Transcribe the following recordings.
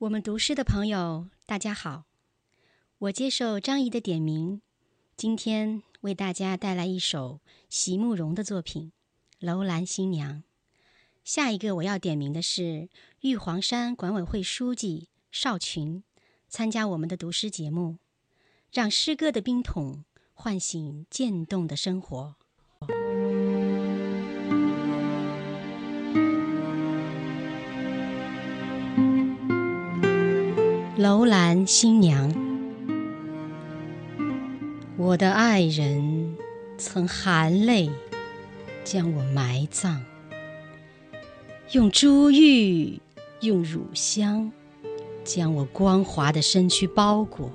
我们读诗的朋友，大家好，我接受张仪的点名，今天为大家带来一首席慕容的作品《楼兰新娘》。下一个我要点名的是玉皇山管委会书记邵群，参加我们的读诗节目，让诗歌的冰桶唤醒渐冻的生活。楼兰新娘，我的爱人曾含泪将我埋葬，用珠玉，用乳香，将我光滑的身躯包裹，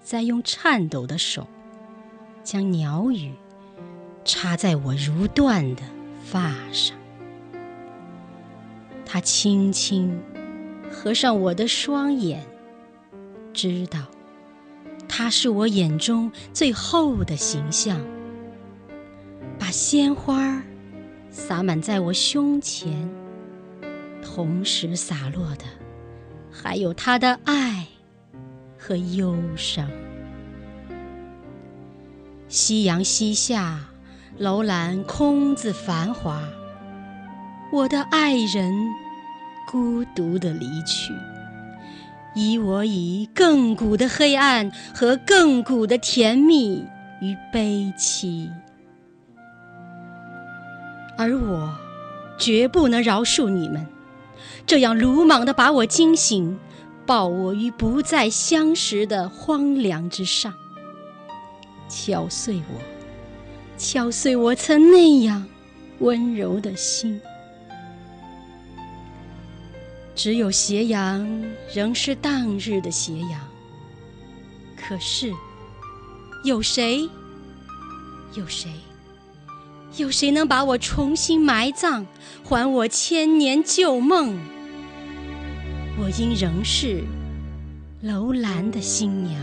再用颤抖的手，将鸟语插在我如缎的发上。他轻轻。合上我的双眼，知道他是我眼中最后的形象。把鲜花洒满在我胸前，同时洒落的还有他的爱和忧伤。夕阳西下，楼兰空自繁华，我的爱人。孤独的离去，以我以亘古的黑暗和亘古的甜蜜与悲戚，而我绝不能饶恕你们，这样鲁莽的把我惊醒，抱我于不再相识的荒凉之上，敲碎我，敲碎我曾那样温柔的心。只有斜阳仍是当日的斜阳，可是有谁？有谁？有谁能把我重新埋葬，还我千年旧梦？我应仍是楼兰的新娘。